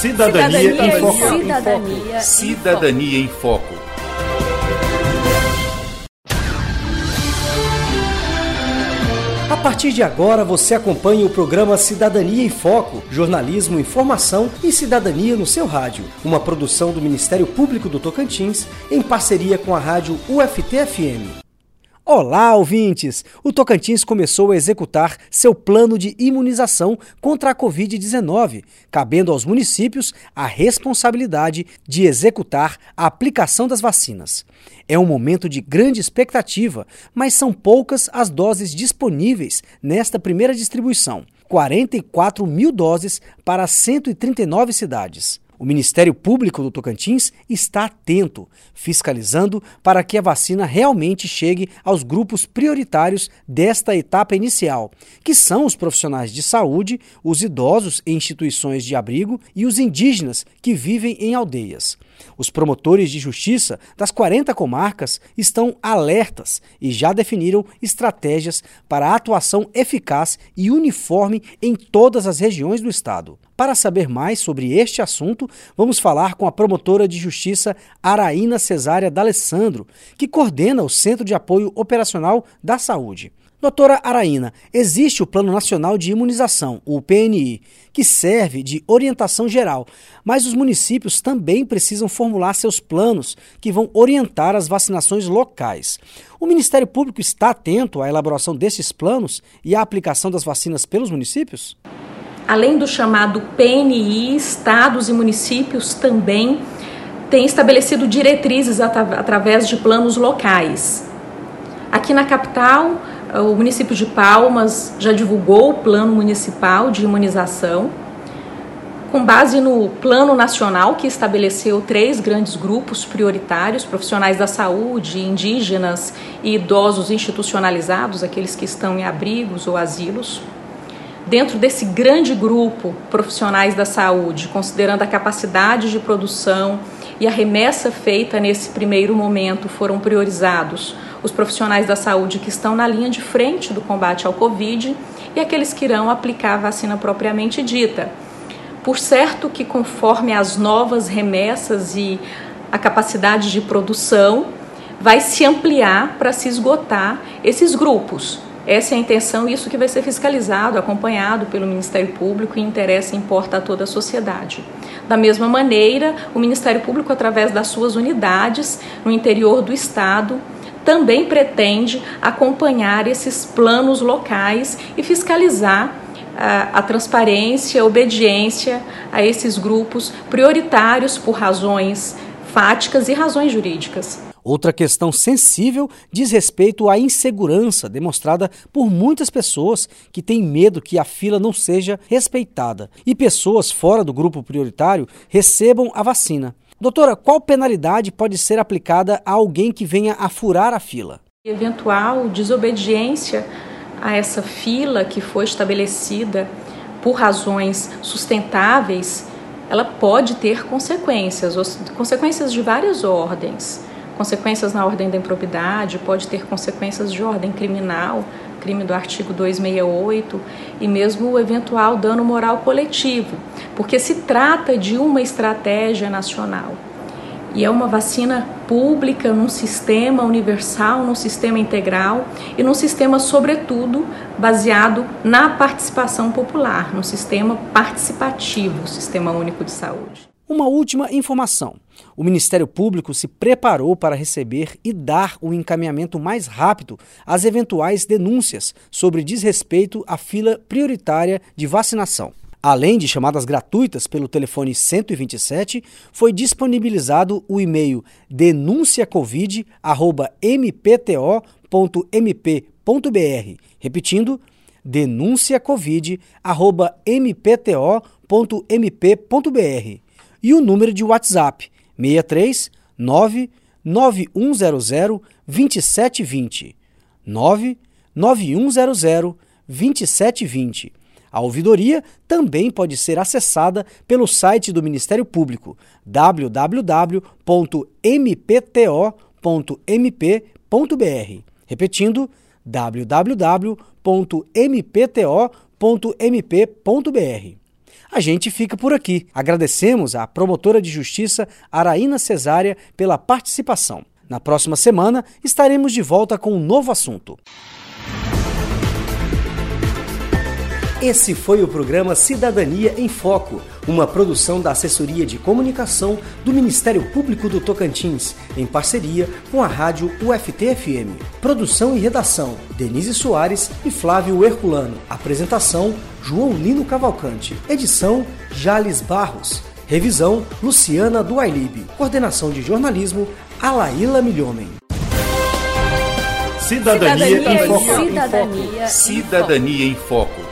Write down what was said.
Cidadania, Cidadania, em Foco. Cidadania, Cidadania em Foco. A partir de agora você acompanha o programa Cidadania em Foco, jornalismo, informação e cidadania no seu rádio, uma produção do Ministério Público do Tocantins em parceria com a rádio UFT-FM. Olá, ouvintes! O Tocantins começou a executar seu plano de imunização contra a Covid-19, cabendo aos municípios a responsabilidade de executar a aplicação das vacinas. É um momento de grande expectativa, mas são poucas as doses disponíveis nesta primeira distribuição 44 mil doses para 139 cidades. O Ministério Público do Tocantins está atento, fiscalizando para que a vacina realmente chegue aos grupos prioritários desta etapa inicial, que são os profissionais de saúde, os idosos em instituições de abrigo e os indígenas que vivem em aldeias. Os promotores de justiça das 40 comarcas estão alertas e já definiram estratégias para a atuação eficaz e uniforme em todas as regiões do estado. Para saber mais sobre este assunto, vamos falar com a promotora de justiça Araína Cesária D'Alessandro, que coordena o Centro de Apoio Operacional da Saúde. Doutora Araína, existe o Plano Nacional de Imunização, o PNI, que serve de orientação geral, mas os municípios também precisam formular seus planos que vão orientar as vacinações locais. O Ministério Público está atento à elaboração desses planos e à aplicação das vacinas pelos municípios? Além do chamado PNI, estados e municípios também têm estabelecido diretrizes através de planos locais. Aqui na capital, o município de Palmas já divulgou o plano municipal de imunização, com base no plano nacional que estabeleceu três grandes grupos prioritários: profissionais da saúde, indígenas e idosos institucionalizados, aqueles que estão em abrigos ou asilos. Dentro desse grande grupo profissionais da saúde, considerando a capacidade de produção e a remessa feita nesse primeiro momento, foram priorizados os profissionais da saúde que estão na linha de frente do combate ao Covid e aqueles que irão aplicar a vacina propriamente dita. Por certo que, conforme as novas remessas e a capacidade de produção, vai se ampliar para se esgotar esses grupos. Essa é a intenção e isso que vai ser fiscalizado, acompanhado pelo Ministério Público e interessa e importa a toda a sociedade. Da mesma maneira, o Ministério Público, através das suas unidades no interior do Estado, também pretende acompanhar esses planos locais e fiscalizar a, a, transparência, a obediência a esses grupos prioritários por razões fáticas e razões jurídicas. Outra questão sensível diz respeito à insegurança demonstrada por muitas pessoas que têm medo que a fila não seja respeitada e pessoas fora do grupo prioritário recebam a vacina. Doutora, qual penalidade pode ser aplicada a alguém que venha a furar a fila? Eventual desobediência a essa fila que foi estabelecida por razões sustentáveis, ela pode ter consequências, consequências de várias ordens. Consequências na ordem da improbidade, pode ter consequências de ordem criminal, crime do artigo 268, e mesmo o eventual dano moral coletivo, porque se trata de uma estratégia nacional. E é uma vacina pública num sistema universal, num sistema integral e num sistema, sobretudo, baseado na participação popular, num sistema participativo, Sistema Único de Saúde. Uma última informação. O Ministério Público se preparou para receber e dar o encaminhamento mais rápido às eventuais denúncias sobre desrespeito à fila prioritária de vacinação. Além de chamadas gratuitas pelo telefone 127, foi disponibilizado o e-mail denunciacovid@mpto.mp.br, repetindo denunciacovid@mpto.mp.br e o número de WhatsApp 63 99100 2720 99100 2720. A ouvidoria também pode ser acessada pelo site do Ministério Público www.mpto.mp.br. Repetindo, www.mpto.mp.br. A gente fica por aqui. Agradecemos à promotora de justiça Araína Cesária pela participação. Na próxima semana estaremos de volta com um novo assunto. Esse foi o programa Cidadania em Foco, uma produção da Assessoria de Comunicação do Ministério Público do Tocantins, em parceria com a rádio UFT-FM. Produção e redação: Denise Soares e Flávio Herculano. Apresentação: João Lino Cavalcante. Edição: Jales Barros. Revisão: Luciana Duailib. Coordenação de jornalismo: Alaíla Milhomem. Cidadania, Cidadania em Foco. Cidadania. Cidadania em Foco.